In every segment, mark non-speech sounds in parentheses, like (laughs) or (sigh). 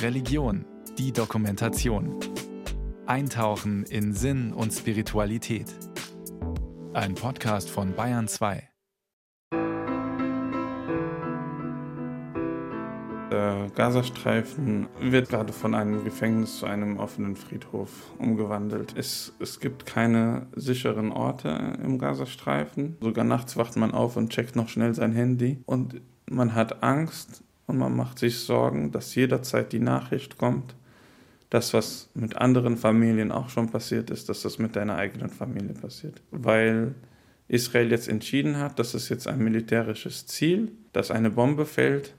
Religion, die Dokumentation. Eintauchen in Sinn und Spiritualität. Ein Podcast von Bayern 2. Der Gazastreifen wird gerade von einem Gefängnis zu einem offenen Friedhof umgewandelt. Es, es gibt keine sicheren Orte im Gazastreifen. Sogar nachts wacht man auf und checkt noch schnell sein Handy. Und man hat Angst und man macht sich Sorgen, dass jederzeit die Nachricht kommt, das, was mit anderen Familien auch schon passiert ist, dass das mit deiner eigenen Familie passiert. Weil Israel jetzt entschieden hat, das ist jetzt ein militärisches Ziel, dass eine Bombe fällt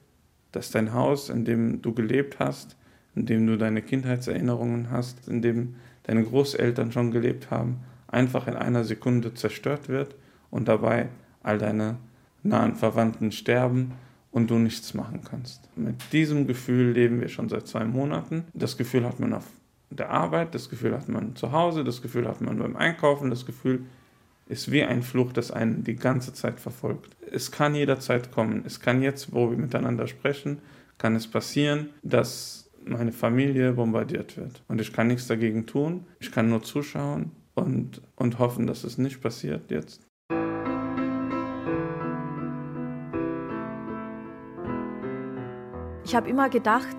dass dein Haus, in dem du gelebt hast, in dem du deine Kindheitserinnerungen hast, in dem deine Großeltern schon gelebt haben, einfach in einer Sekunde zerstört wird und dabei all deine nahen Verwandten sterben und du nichts machen kannst. Mit diesem Gefühl leben wir schon seit zwei Monaten. Das Gefühl hat man auf der Arbeit, das Gefühl hat man zu Hause, das Gefühl hat man beim Einkaufen, das Gefühl ist wie ein Fluch, das einen die ganze Zeit verfolgt. Es kann jederzeit kommen. Es kann jetzt, wo wir miteinander sprechen, kann es passieren, dass meine Familie bombardiert wird. Und ich kann nichts dagegen tun. Ich kann nur zuschauen und, und hoffen, dass es nicht passiert jetzt. Ich habe immer gedacht,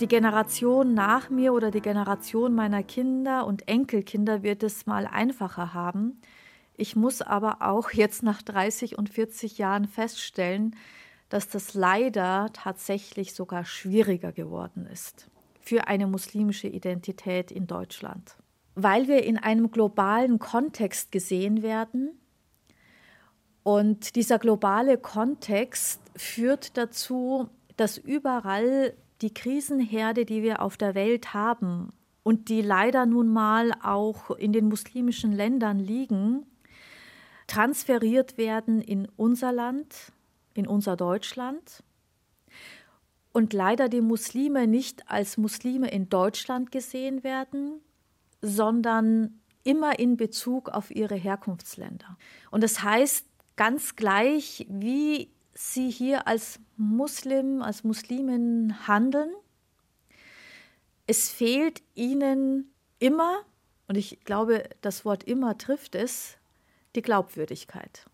die Generation nach mir oder die Generation meiner Kinder und Enkelkinder wird es mal einfacher haben. Ich muss aber auch jetzt nach 30 und 40 Jahren feststellen, dass das leider tatsächlich sogar schwieriger geworden ist für eine muslimische Identität in Deutschland. Weil wir in einem globalen Kontext gesehen werden und dieser globale Kontext führt dazu, dass überall die Krisenherde, die wir auf der Welt haben und die leider nun mal auch in den muslimischen Ländern liegen, transferiert werden in unser Land, in unser Deutschland und leider die Muslime nicht als Muslime in Deutschland gesehen werden, sondern immer in Bezug auf ihre Herkunftsländer. Und das heißt, ganz gleich, wie sie hier als Muslim, als Muslimin handeln, es fehlt ihnen immer, und ich glaube, das Wort immer trifft es, die Glaubwürdigkeit.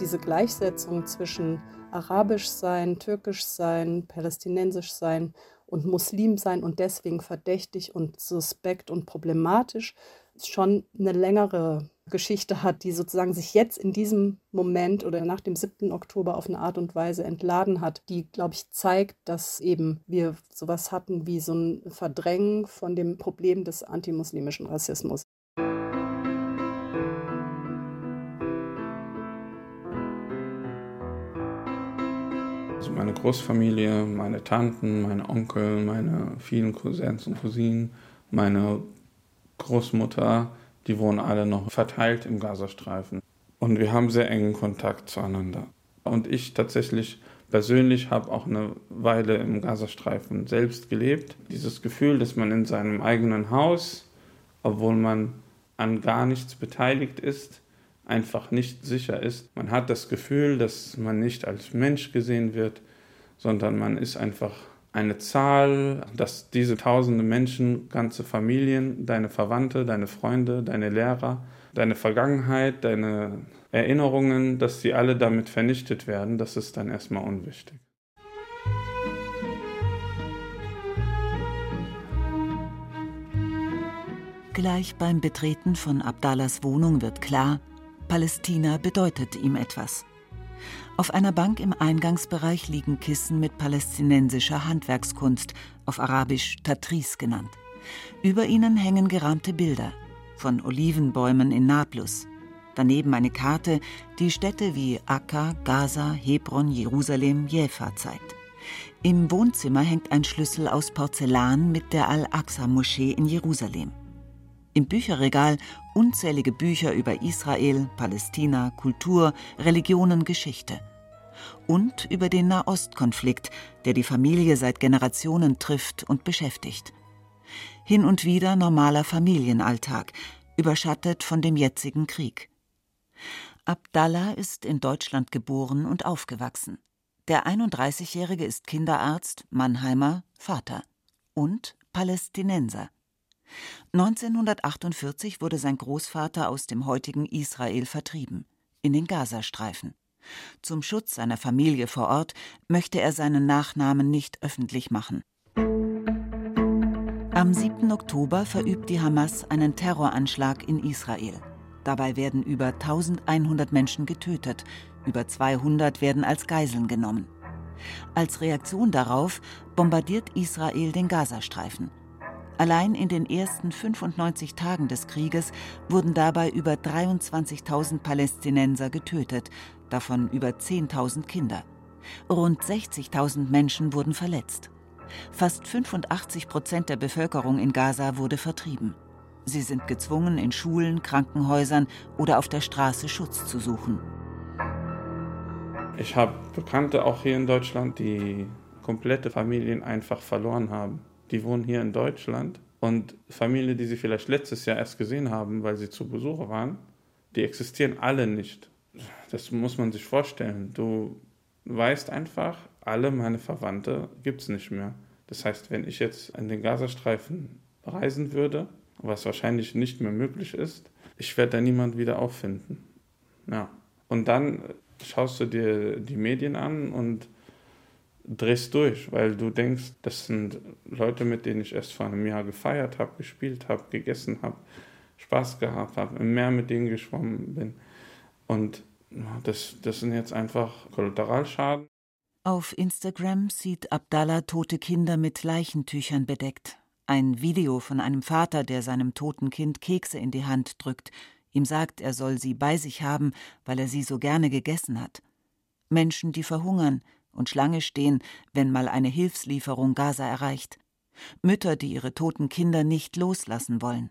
Diese Gleichsetzung zwischen arabisch sein, türkisch sein, palästinensisch sein und Muslim sein und deswegen verdächtig und suspekt und problematisch schon eine längere Geschichte hat, die sozusagen sich jetzt in diesem Moment oder nach dem 7. Oktober auf eine Art und Weise entladen hat, die, glaube ich, zeigt, dass eben wir sowas hatten wie so ein Verdrängen von dem Problem des antimuslimischen Rassismus. Großfamilie, meine Tanten, meine Onkel, meine vielen Cousins und Cousinen, meine Großmutter, die wohnen alle noch verteilt im Gazastreifen. Und wir haben sehr engen Kontakt zueinander. Und ich tatsächlich persönlich habe auch eine Weile im Gazastreifen selbst gelebt. Dieses Gefühl, dass man in seinem eigenen Haus, obwohl man an gar nichts beteiligt ist, einfach nicht sicher ist. Man hat das Gefühl, dass man nicht als Mensch gesehen wird, sondern man ist einfach eine Zahl, dass diese tausende Menschen, ganze Familien, deine Verwandte, deine Freunde, deine Lehrer, deine Vergangenheit, deine Erinnerungen, dass sie alle damit vernichtet werden, das ist dann erstmal unwichtig. Gleich beim Betreten von Abdallahs Wohnung wird klar, Palästina bedeutet ihm etwas. Auf einer Bank im Eingangsbereich liegen Kissen mit palästinensischer Handwerkskunst, auf Arabisch Tatris genannt. Über ihnen hängen gerahmte Bilder von Olivenbäumen in Nablus. Daneben eine Karte, die Städte wie Akka, Gaza, Hebron, Jerusalem, Jefa zeigt. Im Wohnzimmer hängt ein Schlüssel aus Porzellan mit der Al-Aqsa-Moschee in Jerusalem. Im Bücherregal unzählige Bücher über Israel, Palästina, Kultur, Religionen, Geschichte. Und über den Nahostkonflikt, der die Familie seit Generationen trifft und beschäftigt. Hin und wieder normaler Familienalltag, überschattet von dem jetzigen Krieg. Abdallah ist in Deutschland geboren und aufgewachsen. Der 31-Jährige ist Kinderarzt, Mannheimer, Vater und Palästinenser. 1948 wurde sein Großvater aus dem heutigen Israel vertrieben, in den Gazastreifen. Zum Schutz seiner Familie vor Ort möchte er seinen Nachnamen nicht öffentlich machen. Am 7. Oktober verübt die Hamas einen Terroranschlag in Israel. Dabei werden über 1100 Menschen getötet, über 200 werden als Geiseln genommen. Als Reaktion darauf bombardiert Israel den Gazastreifen. Allein in den ersten 95 Tagen des Krieges wurden dabei über 23.000 Palästinenser getötet, davon über 10.000 Kinder. Rund 60.000 Menschen wurden verletzt. Fast 85 Prozent der Bevölkerung in Gaza wurde vertrieben. Sie sind gezwungen, in Schulen, Krankenhäusern oder auf der Straße Schutz zu suchen. Ich habe Bekannte auch hier in Deutschland, die komplette Familien einfach verloren haben. Die wohnen hier in Deutschland und Familien, die sie vielleicht letztes Jahr erst gesehen haben, weil sie zu Besuch waren, die existieren alle nicht. Das muss man sich vorstellen. Du weißt einfach, alle meine Verwandte gibt es nicht mehr. Das heißt, wenn ich jetzt in den Gazastreifen reisen würde, was wahrscheinlich nicht mehr möglich ist, ich werde da niemand wieder auffinden. Ja. Und dann schaust du dir die Medien an und drehst durch, weil du denkst, das sind Leute, mit denen ich erst vor einem Jahr gefeiert habe, gespielt habe, gegessen habe, Spaß gehabt habe, im Meer mit denen geschwommen bin. Und das, das sind jetzt einfach Kollateralschaden. Auf Instagram sieht Abdallah tote Kinder mit Leichentüchern bedeckt. Ein Video von einem Vater, der seinem toten Kind Kekse in die Hand drückt, ihm sagt, er soll sie bei sich haben, weil er sie so gerne gegessen hat. Menschen, die verhungern und Schlange stehen, wenn mal eine Hilfslieferung Gaza erreicht. Mütter, die ihre toten Kinder nicht loslassen wollen.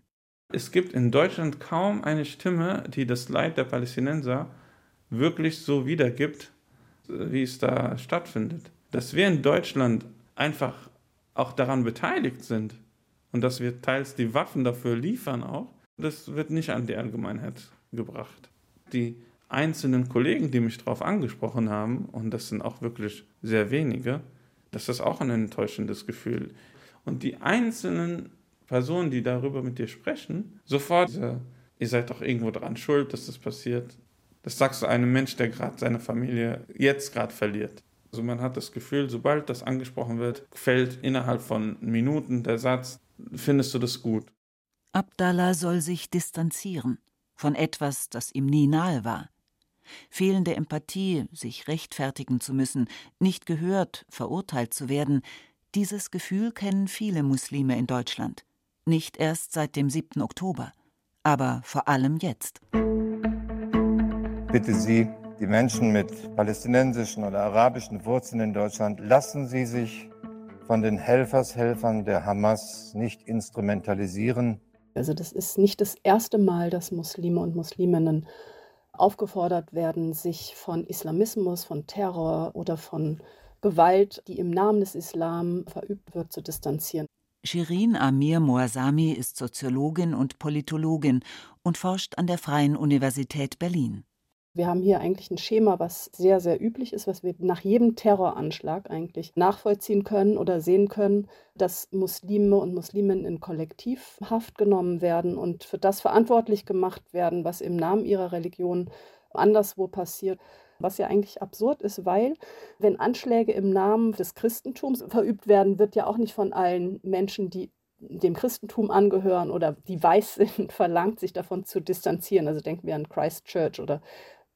Es gibt in Deutschland kaum eine Stimme, die das Leid der Palästinenser wirklich so wiedergibt, wie es da stattfindet. Dass wir in Deutschland einfach auch daran beteiligt sind und dass wir teils die Waffen dafür liefern auch, das wird nicht an die Allgemeinheit gebracht. Die einzelnen Kollegen, die mich darauf angesprochen haben, und das sind auch wirklich sehr wenige, das ist auch ein enttäuschendes Gefühl. Und die einzelnen Personen, die darüber mit dir sprechen, sofort, ihr seid doch irgendwo dran schuld, dass das passiert. Das sagst du einem Mensch, der gerade seine Familie jetzt gerade verliert. Also man hat das Gefühl, sobald das angesprochen wird, fällt innerhalb von Minuten der Satz, findest du das gut? Abdallah soll sich distanzieren von etwas, das ihm nie nahe war. Fehlende Empathie, sich rechtfertigen zu müssen, nicht gehört, verurteilt zu werden, dieses Gefühl kennen viele Muslime in Deutschland. Nicht erst seit dem 7. Oktober, aber vor allem jetzt. Bitte Sie, die Menschen mit palästinensischen oder arabischen Wurzeln in Deutschland, lassen Sie sich von den Helfershelfern der Hamas nicht instrumentalisieren. Also das ist nicht das erste Mal, dass Muslime und Musliminnen aufgefordert werden, sich von Islamismus, von Terror oder von Gewalt, die im Namen des Islam verübt wird, zu distanzieren. Shirin Amir Moasami ist Soziologin und Politologin und forscht an der Freien Universität Berlin. Wir haben hier eigentlich ein Schema, was sehr, sehr üblich ist, was wir nach jedem Terroranschlag eigentlich nachvollziehen können oder sehen können, dass Muslime und Musliminnen in Kollektivhaft genommen werden und für das verantwortlich gemacht werden, was im Namen ihrer Religion anderswo passiert. Was ja eigentlich absurd ist, weil wenn Anschläge im Namen des Christentums verübt werden, wird ja auch nicht von allen Menschen, die dem Christentum angehören oder die weiß sind, (laughs) verlangt, sich davon zu distanzieren. Also denken wir an Christchurch oder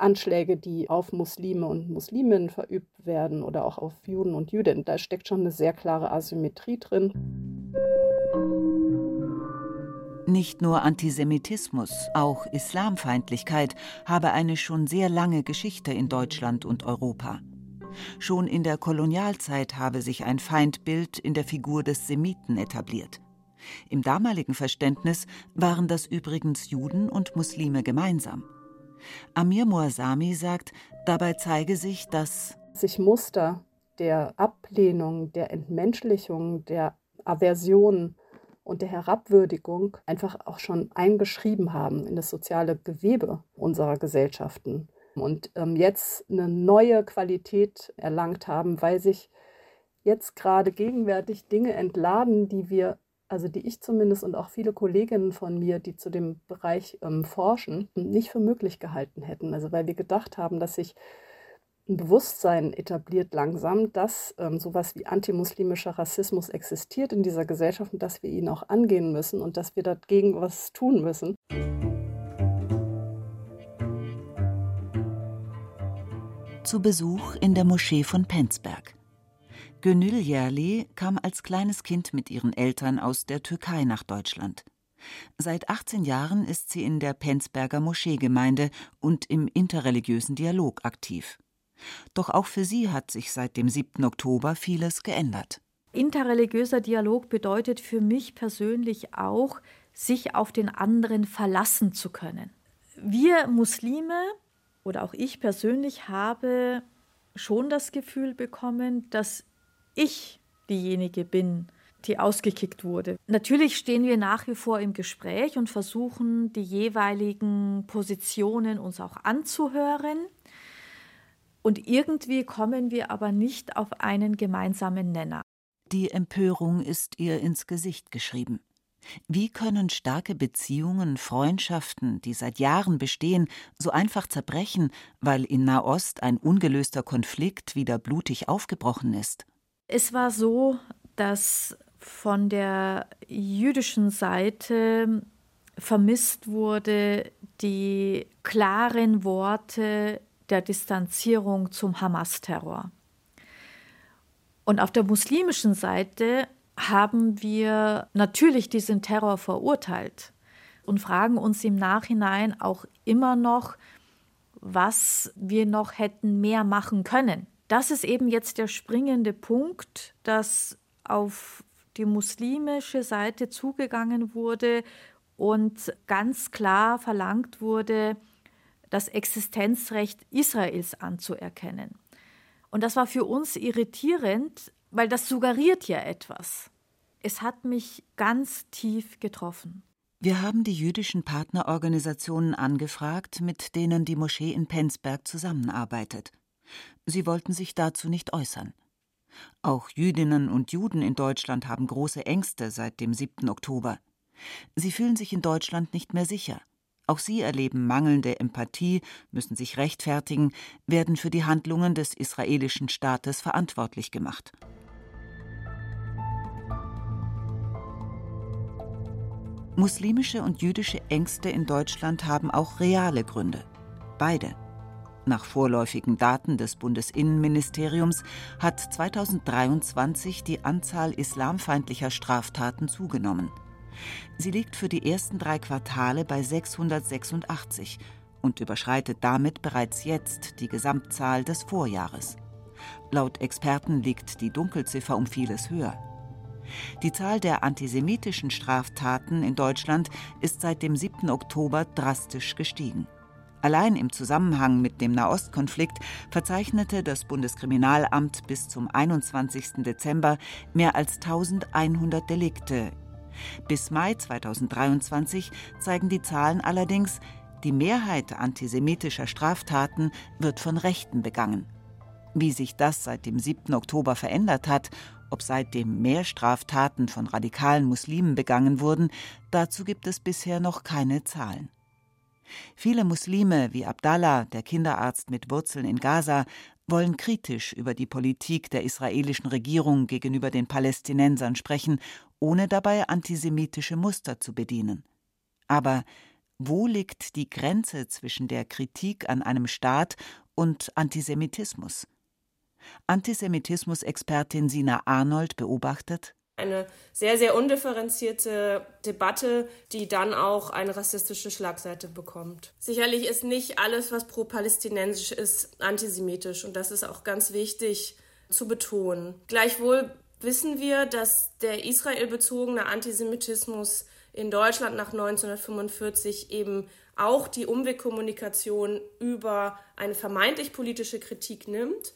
Anschläge, die auf Muslime und Musliminnen verübt werden oder auch auf Juden und Jüdinnen. Da steckt schon eine sehr klare Asymmetrie drin. Nicht nur Antisemitismus, auch Islamfeindlichkeit habe eine schon sehr lange Geschichte in Deutschland und Europa. Schon in der Kolonialzeit habe sich ein Feindbild in der Figur des Semiten etabliert. Im damaligen Verständnis waren das übrigens Juden und Muslime gemeinsam. Amir Moasami sagt, dabei zeige sich, dass sich Muster der Ablehnung, der Entmenschlichung, der Aversion und der Herabwürdigung einfach auch schon eingeschrieben haben in das soziale Gewebe unserer Gesellschaften. Und ähm, jetzt eine neue Qualität erlangt haben, weil sich jetzt gerade gegenwärtig Dinge entladen, die wir, also die ich zumindest und auch viele Kolleginnen von mir, die zu dem Bereich ähm, forschen, nicht für möglich gehalten hätten. Also weil wir gedacht haben, dass sich ein Bewusstsein etabliert langsam, dass ähm, sowas wie antimuslimischer Rassismus existiert in dieser Gesellschaft und dass wir ihn auch angehen müssen und dass wir dagegen was tun müssen. Zu Besuch in der Moschee von Penzberg. Gönül Yerli kam als kleines Kind mit ihren Eltern aus der Türkei nach Deutschland. Seit 18 Jahren ist sie in der Penzberger Moscheegemeinde und im interreligiösen Dialog aktiv. Doch auch für sie hat sich seit dem 7. Oktober vieles geändert. Interreligiöser Dialog bedeutet für mich persönlich auch, sich auf den anderen verlassen zu können. Wir Muslime oder auch ich persönlich habe schon das Gefühl bekommen, dass ich diejenige bin, die ausgekickt wurde. Natürlich stehen wir nach wie vor im Gespräch und versuchen die jeweiligen Positionen uns auch anzuhören. Und irgendwie kommen wir aber nicht auf einen gemeinsamen Nenner. Die Empörung ist ihr ins Gesicht geschrieben. Wie können starke Beziehungen, Freundschaften, die seit Jahren bestehen, so einfach zerbrechen, weil in Nahost ein ungelöster Konflikt wieder blutig aufgebrochen ist? Es war so, dass von der jüdischen Seite vermisst wurde die klaren Worte der Distanzierung zum Hamas-Terror. Und auf der muslimischen Seite haben wir natürlich diesen Terror verurteilt und fragen uns im Nachhinein auch immer noch, was wir noch hätten mehr machen können. Das ist eben jetzt der springende Punkt, dass auf die muslimische Seite zugegangen wurde und ganz klar verlangt wurde, das Existenzrecht Israels anzuerkennen. Und das war für uns irritierend, weil das suggeriert ja etwas. Es hat mich ganz tief getroffen. Wir haben die jüdischen Partnerorganisationen angefragt, mit denen die Moschee in Penzberg zusammenarbeitet. Sie wollten sich dazu nicht äußern. Auch Jüdinnen und Juden in Deutschland haben große Ängste seit dem 7. Oktober. Sie fühlen sich in Deutschland nicht mehr sicher. Auch sie erleben mangelnde Empathie, müssen sich rechtfertigen, werden für die Handlungen des israelischen Staates verantwortlich gemacht. Muslimische und jüdische Ängste in Deutschland haben auch reale Gründe. Beide. Nach vorläufigen Daten des Bundesinnenministeriums hat 2023 die Anzahl islamfeindlicher Straftaten zugenommen. Sie liegt für die ersten drei Quartale bei 686 und überschreitet damit bereits jetzt die Gesamtzahl des Vorjahres. Laut Experten liegt die Dunkelziffer um vieles höher. Die Zahl der antisemitischen Straftaten in Deutschland ist seit dem 7. Oktober drastisch gestiegen. Allein im Zusammenhang mit dem Nahostkonflikt verzeichnete das Bundeskriminalamt bis zum 21. Dezember mehr als 1100 Delikte bis Mai 2023 zeigen die Zahlen allerdings, die Mehrheit antisemitischer Straftaten wird von Rechten begangen. Wie sich das seit dem 7. Oktober verändert hat, ob seitdem mehr Straftaten von radikalen Muslimen begangen wurden, dazu gibt es bisher noch keine Zahlen. Viele Muslime wie Abdallah, der Kinderarzt mit Wurzeln in Gaza, wollen kritisch über die Politik der israelischen Regierung gegenüber den Palästinensern sprechen ohne dabei antisemitische Muster zu bedienen. Aber wo liegt die Grenze zwischen der Kritik an einem Staat und Antisemitismus? Antisemitismus-Expertin Sina Arnold beobachtet, eine sehr, sehr undifferenzierte Debatte, die dann auch eine rassistische Schlagseite bekommt. Sicherlich ist nicht alles, was pro-palästinensisch ist, antisemitisch und das ist auch ganz wichtig zu betonen. Gleichwohl wissen wir, dass der israelbezogene Antisemitismus in Deutschland nach 1945 eben auch die Umwegkommunikation über eine vermeintlich politische Kritik nimmt.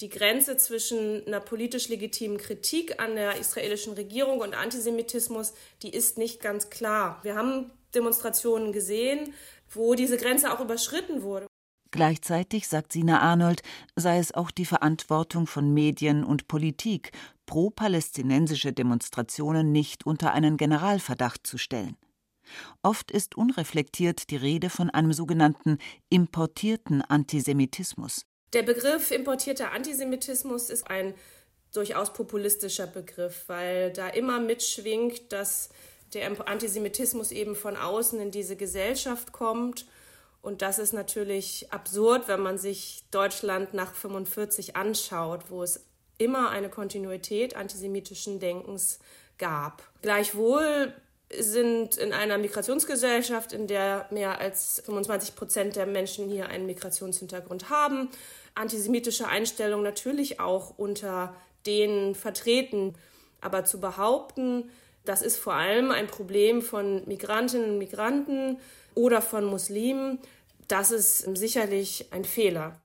Die Grenze zwischen einer politisch legitimen Kritik an der israelischen Regierung und Antisemitismus, die ist nicht ganz klar. Wir haben Demonstrationen gesehen, wo diese Grenze auch überschritten wurde. Gleichzeitig, sagt Sina Arnold, sei es auch die Verantwortung von Medien und Politik, pro-palästinensische Demonstrationen nicht unter einen Generalverdacht zu stellen. Oft ist unreflektiert die Rede von einem sogenannten importierten Antisemitismus. Der Begriff importierter Antisemitismus ist ein durchaus populistischer Begriff, weil da immer mitschwingt, dass der Antisemitismus eben von außen in diese Gesellschaft kommt. Und das ist natürlich absurd, wenn man sich Deutschland nach 45 anschaut, wo es immer eine Kontinuität antisemitischen Denkens gab. Gleichwohl sind in einer Migrationsgesellschaft, in der mehr als 25 Prozent der Menschen hier einen Migrationshintergrund haben, antisemitische Einstellungen natürlich auch unter denen vertreten. Aber zu behaupten, das ist vor allem ein Problem von Migrantinnen und Migranten oder von Muslimen, das ist sicherlich ein Fehler.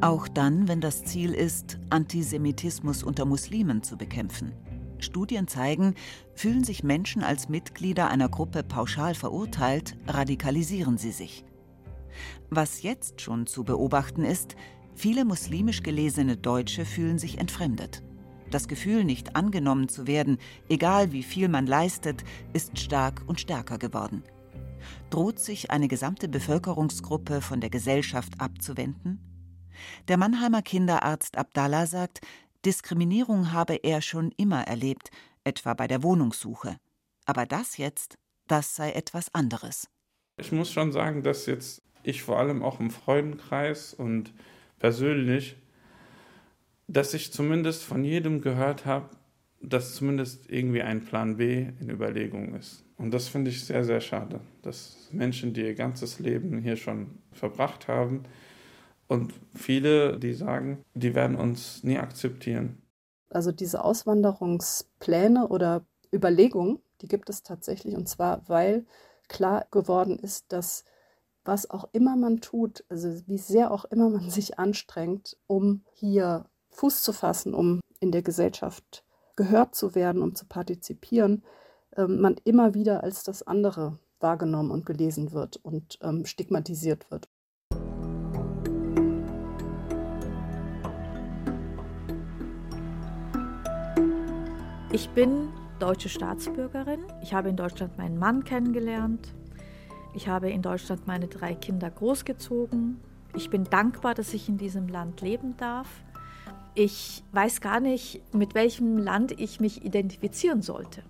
Auch dann, wenn das Ziel ist, Antisemitismus unter Muslimen zu bekämpfen. Studien zeigen, fühlen sich Menschen als Mitglieder einer Gruppe pauschal verurteilt, radikalisieren sie sich. Was jetzt schon zu beobachten ist, viele muslimisch gelesene Deutsche fühlen sich entfremdet. Das Gefühl, nicht angenommen zu werden, egal wie viel man leistet, ist stark und stärker geworden. Droht sich eine gesamte Bevölkerungsgruppe von der Gesellschaft abzuwenden? Der Mannheimer Kinderarzt Abdallah sagt, Diskriminierung habe er schon immer erlebt, etwa bei der Wohnungssuche. Aber das jetzt, das sei etwas anderes. Ich muss schon sagen, dass jetzt ich vor allem auch im Freudenkreis und persönlich, dass ich zumindest von jedem gehört habe, dass zumindest irgendwie ein Plan B in Überlegung ist. Und das finde ich sehr, sehr schade, dass Menschen, die ihr ganzes Leben hier schon verbracht haben, und viele, die sagen, die werden uns nie akzeptieren. Also diese Auswanderungspläne oder Überlegungen, die gibt es tatsächlich. Und zwar, weil klar geworden ist, dass was auch immer man tut, also wie sehr auch immer man (laughs) sich anstrengt, um hier Fuß zu fassen, um in der Gesellschaft gehört zu werden, um zu partizipieren, ähm, man immer wieder als das andere wahrgenommen und gelesen wird und ähm, stigmatisiert wird. Ich bin deutsche Staatsbürgerin. Ich habe in Deutschland meinen Mann kennengelernt. Ich habe in Deutschland meine drei Kinder großgezogen. Ich bin dankbar, dass ich in diesem Land leben darf. Ich weiß gar nicht, mit welchem Land ich mich identifizieren sollte.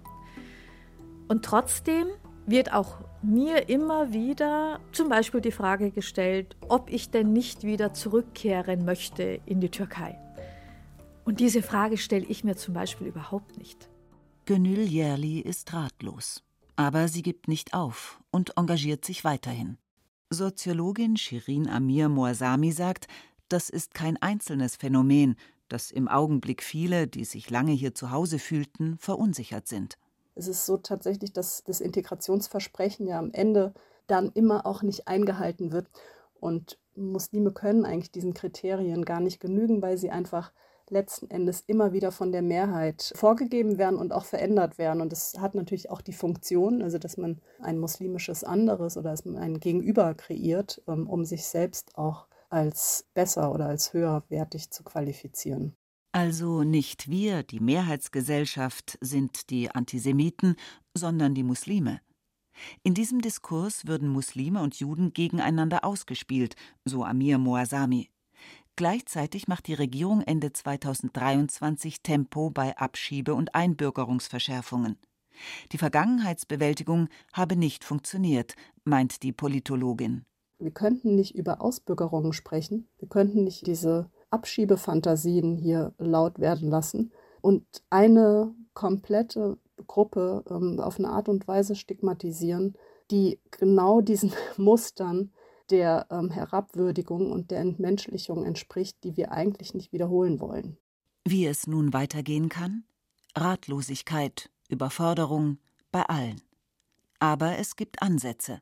Und trotzdem wird auch mir immer wieder zum Beispiel die Frage gestellt, ob ich denn nicht wieder zurückkehren möchte in die Türkei. Und diese Frage stelle ich mir zum Beispiel überhaupt nicht. Gönül Yerli ist ratlos. Aber sie gibt nicht auf und engagiert sich weiterhin. Soziologin Shirin Amir Moasami sagt, das ist kein einzelnes Phänomen, das im Augenblick viele, die sich lange hier zu Hause fühlten, verunsichert sind. Es ist so tatsächlich, dass das Integrationsversprechen ja am Ende dann immer auch nicht eingehalten wird. Und Muslime können eigentlich diesen Kriterien gar nicht genügen, weil sie einfach letzten Endes immer wieder von der Mehrheit vorgegeben werden und auch verändert werden. Und das hat natürlich auch die Funktion, also dass man ein muslimisches anderes oder ein Gegenüber kreiert, ähm, um sich selbst auch als besser oder als höherwertig zu qualifizieren. Also nicht wir, die Mehrheitsgesellschaft, sind die Antisemiten, sondern die Muslime. In diesem Diskurs würden Muslime und Juden gegeneinander ausgespielt, so Amir Moasami. Gleichzeitig macht die Regierung Ende 2023 Tempo bei Abschiebe- und Einbürgerungsverschärfungen. Die Vergangenheitsbewältigung habe nicht funktioniert, meint die Politologin. Wir könnten nicht über Ausbürgerungen sprechen. Wir könnten nicht diese Abschiebefantasien hier laut werden lassen und eine komplette Gruppe ähm, auf eine Art und Weise stigmatisieren, die genau diesen (laughs) Mustern der ähm, Herabwürdigung und der Entmenschlichung entspricht, die wir eigentlich nicht wiederholen wollen. Wie es nun weitergehen kann? Ratlosigkeit, Überforderung bei allen. Aber es gibt Ansätze.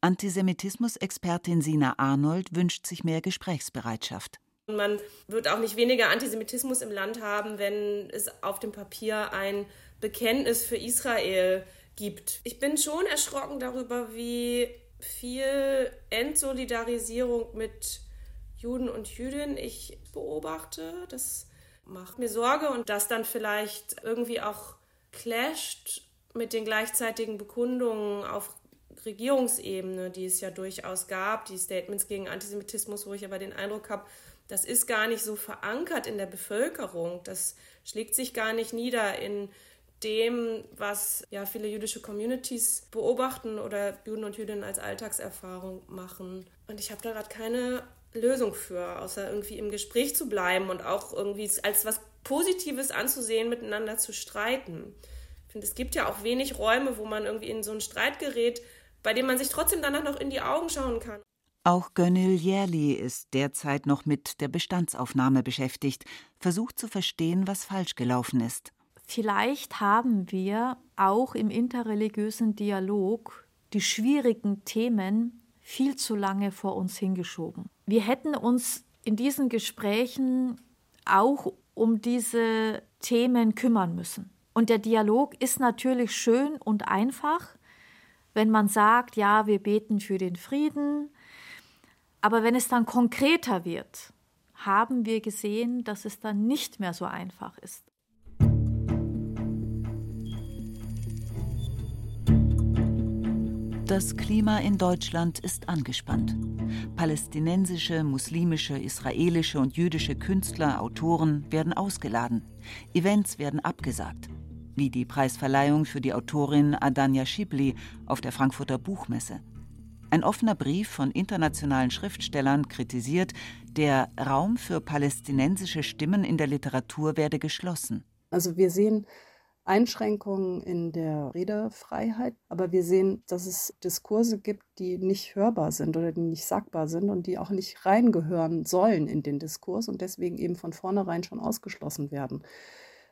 Antisemitismus-Expertin Sina Arnold wünscht sich mehr Gesprächsbereitschaft. Man wird auch nicht weniger Antisemitismus im Land haben, wenn es auf dem Papier ein Bekenntnis für Israel gibt. Ich bin schon erschrocken darüber, wie viel Entsolidarisierung mit Juden und Jüdinnen ich beobachte. Das macht mir Sorge und das dann vielleicht irgendwie auch clasht mit den gleichzeitigen Bekundungen auf Regierungsebene, die es ja durchaus gab, die Statements gegen Antisemitismus, wo ich aber den Eindruck habe, das ist gar nicht so verankert in der Bevölkerung. Das schlägt sich gar nicht nieder in dem, was ja viele jüdische Communities beobachten oder Juden und Jüdinnen als Alltagserfahrung machen. Und ich habe da gerade keine Lösung für, außer irgendwie im Gespräch zu bleiben und auch irgendwie als was Positives anzusehen, miteinander zu streiten. Ich finde, es gibt ja auch wenig Räume, wo man irgendwie in so einen Streit gerät, bei dem man sich trotzdem danach noch in die Augen schauen kann. Auch Gönnil Jerli ist derzeit noch mit der Bestandsaufnahme beschäftigt, versucht zu verstehen, was falsch gelaufen ist. Vielleicht haben wir auch im interreligiösen Dialog die schwierigen Themen viel zu lange vor uns hingeschoben. Wir hätten uns in diesen Gesprächen auch um diese Themen kümmern müssen. Und der Dialog ist natürlich schön und einfach, wenn man sagt, ja, wir beten für den Frieden. Aber wenn es dann konkreter wird, haben wir gesehen, dass es dann nicht mehr so einfach ist. Das Klima in Deutschland ist angespannt. Palästinensische, muslimische, israelische und jüdische Künstler, Autoren werden ausgeladen. Events werden abgesagt. Wie die Preisverleihung für die Autorin Adanya Schibli auf der Frankfurter Buchmesse. Ein offener Brief von internationalen Schriftstellern kritisiert, der Raum für palästinensische Stimmen in der Literatur werde geschlossen. Also wir sehen Einschränkungen in der Redefreiheit, aber wir sehen, dass es Diskurse gibt, die nicht hörbar sind oder die nicht sagbar sind und die auch nicht reingehören sollen in den Diskurs und deswegen eben von vornherein schon ausgeschlossen werden.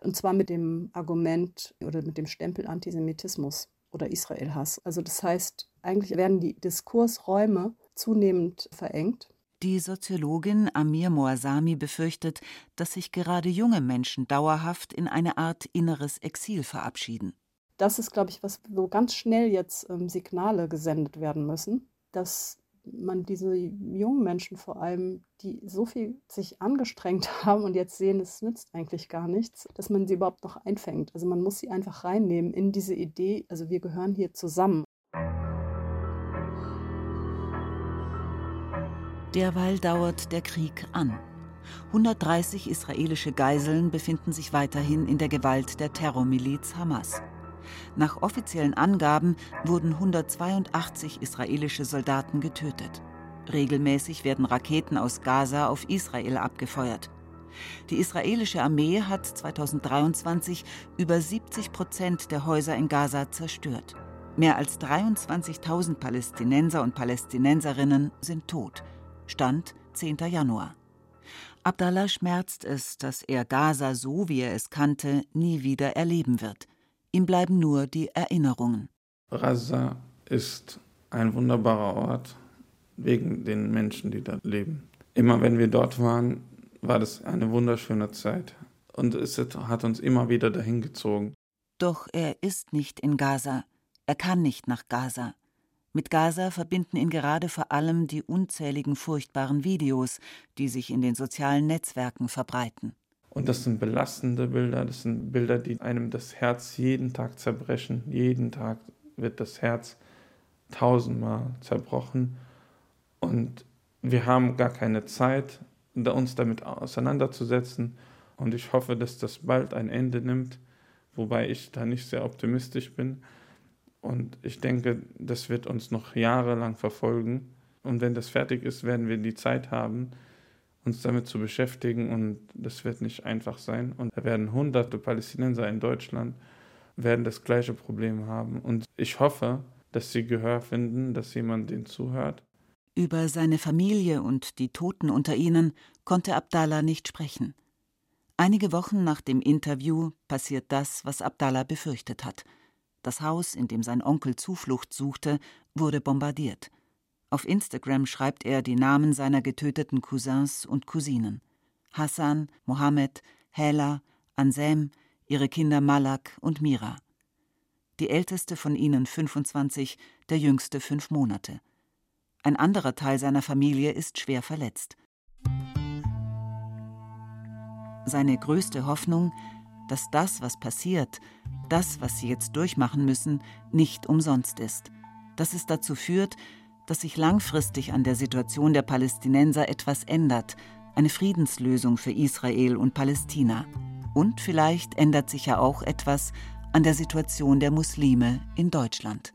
Und zwar mit dem Argument oder mit dem Stempel Antisemitismus oder Israelhass. Also das heißt, eigentlich werden die Diskursräume zunehmend verengt die Soziologin Amir Moasami befürchtet, dass sich gerade junge Menschen dauerhaft in eine Art inneres Exil verabschieden. Das ist, glaube ich, was wo ganz schnell jetzt ähm, Signale gesendet werden müssen, dass man diese jungen Menschen vor allem, die so viel sich angestrengt (laughs) haben und jetzt sehen, es nützt eigentlich gar nichts, dass man sie überhaupt noch einfängt. Also man muss sie einfach reinnehmen in diese Idee, also wir gehören hier zusammen. Derweil dauert der Krieg an. 130 israelische Geiseln befinden sich weiterhin in der Gewalt der Terrormiliz Hamas. Nach offiziellen Angaben wurden 182 israelische Soldaten getötet. Regelmäßig werden Raketen aus Gaza auf Israel abgefeuert. Die israelische Armee hat 2023 über 70 Prozent der Häuser in Gaza zerstört. Mehr als 23.000 Palästinenser und Palästinenserinnen sind tot. Stand 10. Januar. Abdallah schmerzt es, dass er Gaza so, wie er es kannte, nie wieder erleben wird. Ihm bleiben nur die Erinnerungen. Raza ist ein wunderbarer Ort wegen den Menschen, die da leben. Immer wenn wir dort waren, war das eine wunderschöne Zeit. Und es hat uns immer wieder dahin gezogen. Doch er ist nicht in Gaza. Er kann nicht nach Gaza. Mit Gaza verbinden ihn gerade vor allem die unzähligen furchtbaren Videos, die sich in den sozialen Netzwerken verbreiten. Und das sind belastende Bilder, das sind Bilder, die einem das Herz jeden Tag zerbrechen. Jeden Tag wird das Herz tausendmal zerbrochen. Und wir haben gar keine Zeit, uns damit auseinanderzusetzen. Und ich hoffe, dass das bald ein Ende nimmt, wobei ich da nicht sehr optimistisch bin. Und ich denke, das wird uns noch jahrelang verfolgen. Und wenn das fertig ist, werden wir die Zeit haben, uns damit zu beschäftigen. Und das wird nicht einfach sein. Und da werden hunderte Palästinenser in Deutschland werden das gleiche Problem haben. Und ich hoffe, dass sie Gehör finden, dass jemand denen zuhört. Über seine Familie und die Toten unter ihnen konnte Abdallah nicht sprechen. Einige Wochen nach dem Interview passiert das, was Abdallah befürchtet hat – das Haus, in dem sein Onkel Zuflucht suchte, wurde bombardiert. Auf Instagram schreibt er die Namen seiner getöteten Cousins und Cousinen. Hassan, Mohammed, Hela, Ansem, ihre Kinder Malak und Mira. Die älteste von ihnen 25, der jüngste fünf Monate. Ein anderer Teil seiner Familie ist schwer verletzt. Seine größte Hoffnung, dass das, was passiert, das, was sie jetzt durchmachen müssen, nicht umsonst ist, dass es dazu führt, dass sich langfristig an der Situation der Palästinenser etwas ändert, eine Friedenslösung für Israel und Palästina. Und vielleicht ändert sich ja auch etwas an der Situation der Muslime in Deutschland.